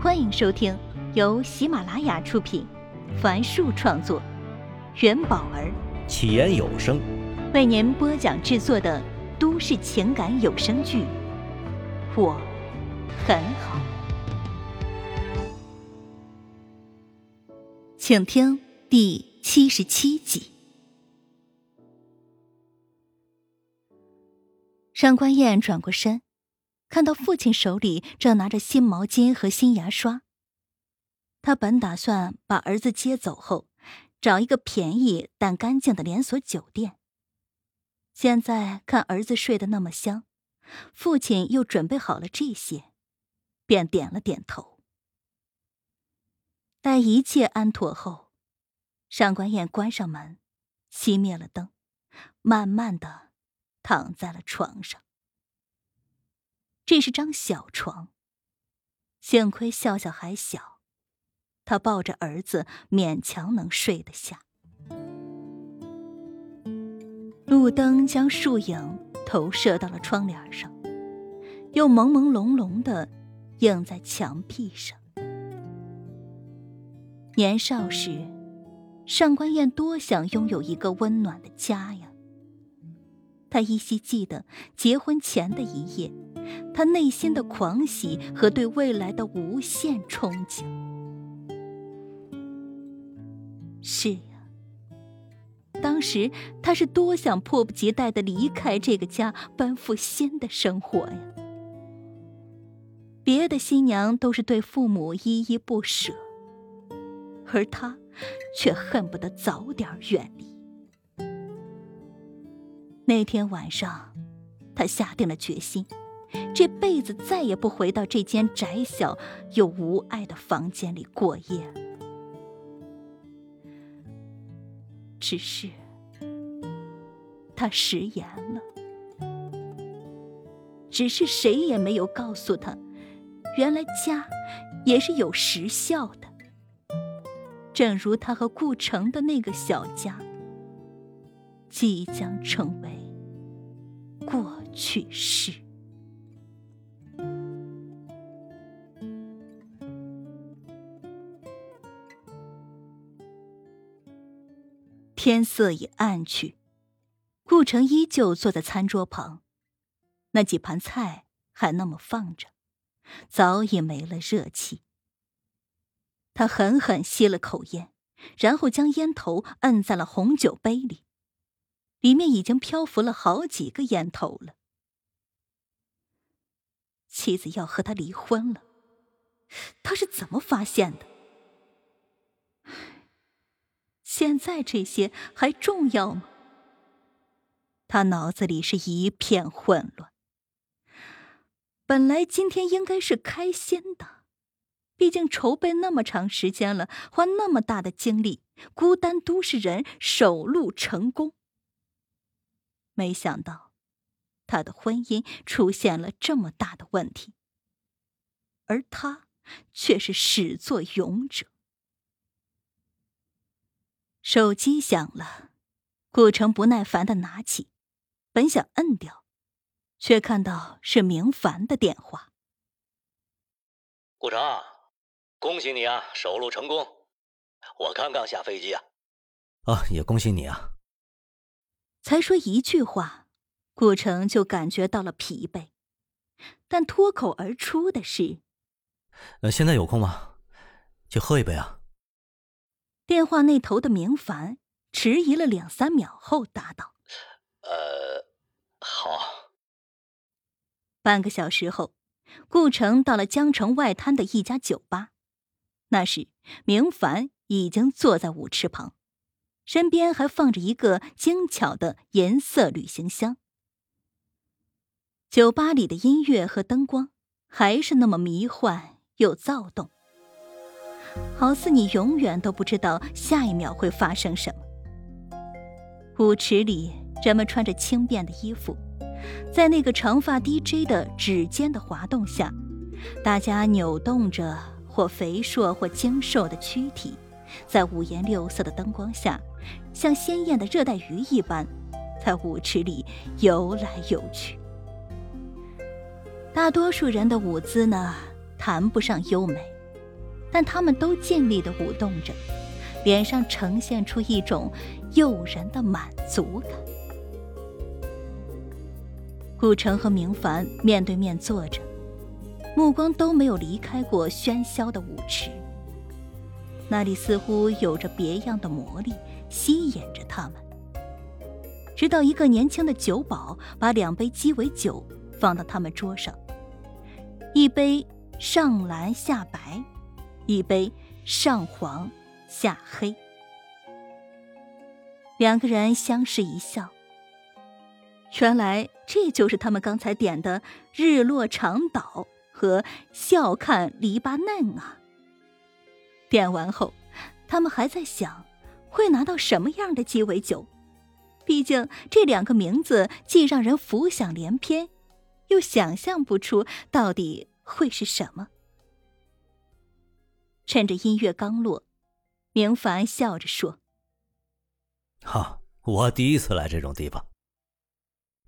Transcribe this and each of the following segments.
欢迎收听由喜马拉雅出品，凡树创作，元宝儿起言有声为您播讲制作的都市情感有声剧《我很好》，请听第七十七集。上官燕转过身。看到父亲手里正拿着新毛巾和新牙刷，他本打算把儿子接走后，找一个便宜但干净的连锁酒店。现在看儿子睡得那么香，父亲又准备好了这些，便点了点头。待一切安妥后，上官燕关上门，熄灭了灯，慢慢的躺在了床上。这是张小床。幸亏笑笑还小，他抱着儿子勉强能睡得下。路灯将树影投射到了窗帘上，又朦朦胧胧的映在墙壁上。年少时，上官燕多想拥有一个温暖的家呀。她依稀记得结婚前的一夜。他内心的狂喜和对未来的无限憧憬。是呀，当时他是多想迫不及待的离开这个家，奔赴新的生活呀。别的新娘都是对父母依依不舍，而他却恨不得早点远离。那天晚上，他下定了决心。这辈子再也不回到这间窄小又无爱的房间里过夜了。只是，他食言了。只是谁也没有告诉他，原来家也是有时效的。正如他和顾城的那个小家，即将成为过去式。天色已暗去，顾城依旧坐在餐桌旁，那几盘菜还那么放着，早已没了热气。他狠狠吸了口烟，然后将烟头摁在了红酒杯里，里面已经漂浮了好几个烟头了。妻子要和他离婚了，他是怎么发现的？现在这些还重要吗？他脑子里是一片混乱。本来今天应该是开心的，毕竟筹备那么长时间了，花那么大的精力，孤单都市人首路成功。没想到，他的婚姻出现了这么大的问题，而他却是始作俑者。手机响了，顾城不耐烦的拿起，本想摁掉，却看到是明凡的电话。顾城，恭喜你啊，首路成功！我刚刚下飞机啊。啊，也恭喜你啊。才说一句话，顾城就感觉到了疲惫，但脱口而出的是：“呃，现在有空吗？去喝一杯啊。”电话那头的明凡迟疑了两三秒后答道：“呃，好。”半个小时后，顾城到了江城外滩的一家酒吧。那时，明凡已经坐在舞池旁，身边还放着一个精巧的银色旅行箱。酒吧里的音乐和灯光还是那么迷幻又躁动。好似你永远都不知道下一秒会发生什么。舞池里，人们穿着轻便的衣服，在那个长发 DJ 的指尖的滑动下，大家扭动着或肥硕或精瘦的躯体，在五颜六色的灯光下，像鲜艳的热带鱼一般，在舞池里游来游去。大多数人的舞姿呢，谈不上优美。但他们都尽力的舞动着，脸上呈现出一种诱人的满足感。顾城和明凡面对面坐着，目光都没有离开过喧嚣的舞池。那里似乎有着别样的魔力，吸引着他们。直到一个年轻的酒保把两杯鸡尾酒放到他们桌上，一杯上蓝下白，一杯上黄下黑。两个人相视一笑。原来这就是他们刚才点的“日落长岛”和“笑看篱笆嫩”啊！点完后，他们还在想，会拿到什么样的鸡尾酒。毕竟这两个名字既让人浮想联翩，又想象不出到底会是什么。趁着音乐刚落，明凡笑着说：“哈，我第一次来这种地方。”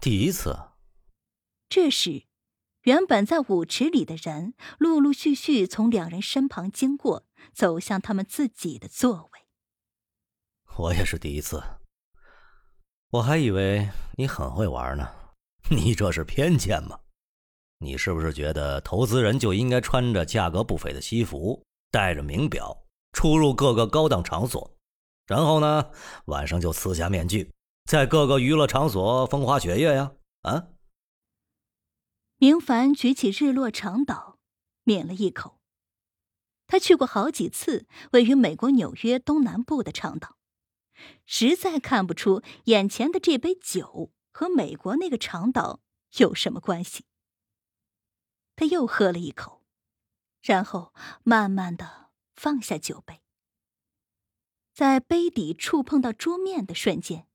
第一次。这时，原本在舞池里的人陆陆续续从两人身旁经过，走向他们自己的座位。我也是第一次。我还以为你很会玩呢。你这是偏见吗？你是不是觉得投资人就应该穿着价格不菲的西服，戴着名表，出入各个高档场所，然后呢，晚上就撕下面具？在各个娱乐场所风花雪月呀！啊！明凡举起日落长岛，抿了一口。他去过好几次位于美国纽约东南部的长岛，实在看不出眼前的这杯酒和美国那个长岛有什么关系。他又喝了一口，然后慢慢的放下酒杯，在杯底触碰到桌面的瞬间。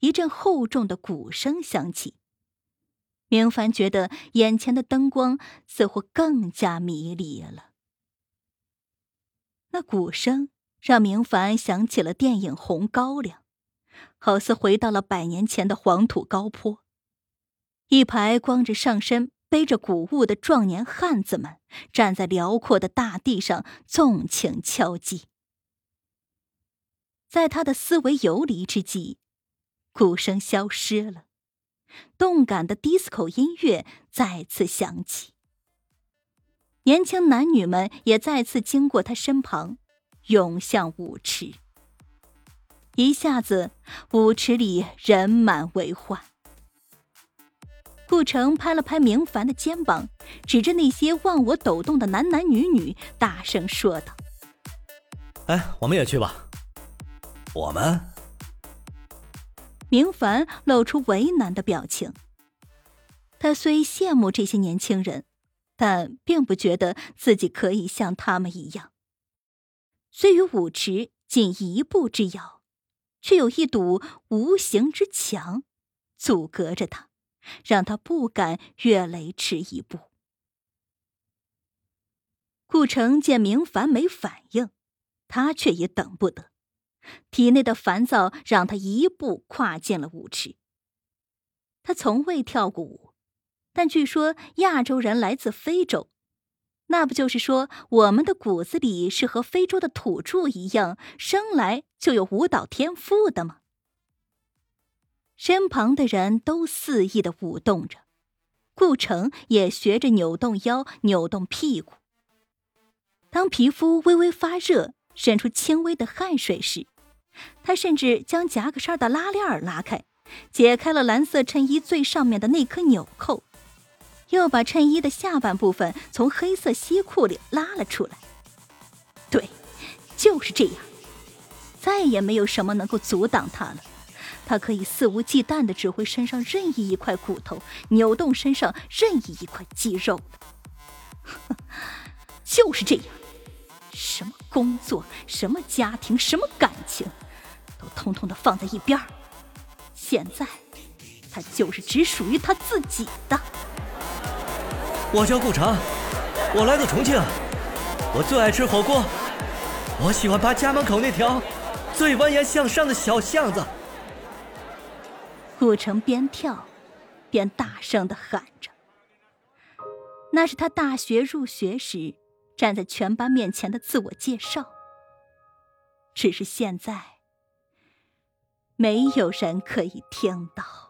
一阵厚重的鼓声响起，明凡觉得眼前的灯光似乎更加迷离了。那鼓声让明凡想起了电影《红高粱》，好似回到了百年前的黄土高坡。一排光着上身、背着谷物的壮年汉子们站在辽阔的大地上，纵情敲击。在他的思维游离之际。鼓声消失了，动感的 disco 音乐再次响起。年轻男女们也再次经过他身旁，涌向舞池。一下子，舞池里人满为患。顾城拍了拍明凡的肩膀，指着那些忘我抖动的男男女女，大声说道：“哎，我们也去吧。我们。”明凡露出为难的表情。他虽羡慕这些年轻人，但并不觉得自己可以像他们一样。虽与舞池仅一步之遥，却有一堵无形之墙阻隔着他，让他不敢越雷池一步。顾城见明凡没反应，他却也等不得。体内的烦躁让他一步跨进了舞池。他从未跳过舞，但据说亚洲人来自非洲，那不就是说我们的骨子里是和非洲的土著一样，生来就有舞蹈天赋的吗？身旁的人都肆意的舞动着，顾城也学着扭动腰、扭动屁股。当皮肤微微发热。渗出轻微的汗水时，他甚至将夹克衫的拉链拉开，解开了蓝色衬衣最上面的那颗纽扣，又把衬衣的下半部分从黑色西裤里拉了出来。对，就是这样，再也没有什么能够阻挡他了。他可以肆无忌惮地指挥身上任意一块骨头，扭动身上任意一块肌肉。就是这样。什么工作，什么家庭，什么感情，都通通的放在一边儿。现在，他就是只属于他自己的。我叫顾城，我来自重庆，我最爱吃火锅，我喜欢爬家门口那条最蜿蜒向上的小巷子。顾城边跳，边大声的喊着。那是他大学入学时。站在全班面前的自我介绍。只是现在，没有人可以听到。